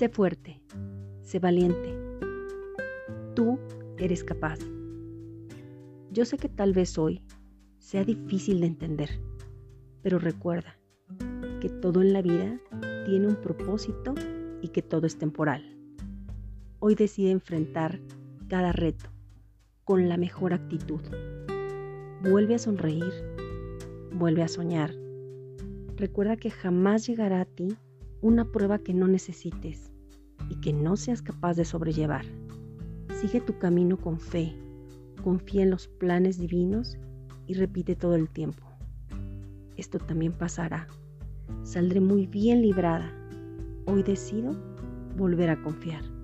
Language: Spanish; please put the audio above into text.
Sé fuerte, sé valiente. Tú eres capaz. Yo sé que tal vez hoy sea difícil de entender, pero recuerda que todo en la vida tiene un propósito y que todo es temporal. Hoy decide enfrentar cada reto con la mejor actitud. Vuelve a sonreír, vuelve a soñar. Recuerda que jamás llegará a ti una prueba que no necesites y que no seas capaz de sobrellevar. Sigue tu camino con fe, confía en los planes divinos y repite todo el tiempo. Esto también pasará. Saldré muy bien librada. Hoy decido volver a confiar.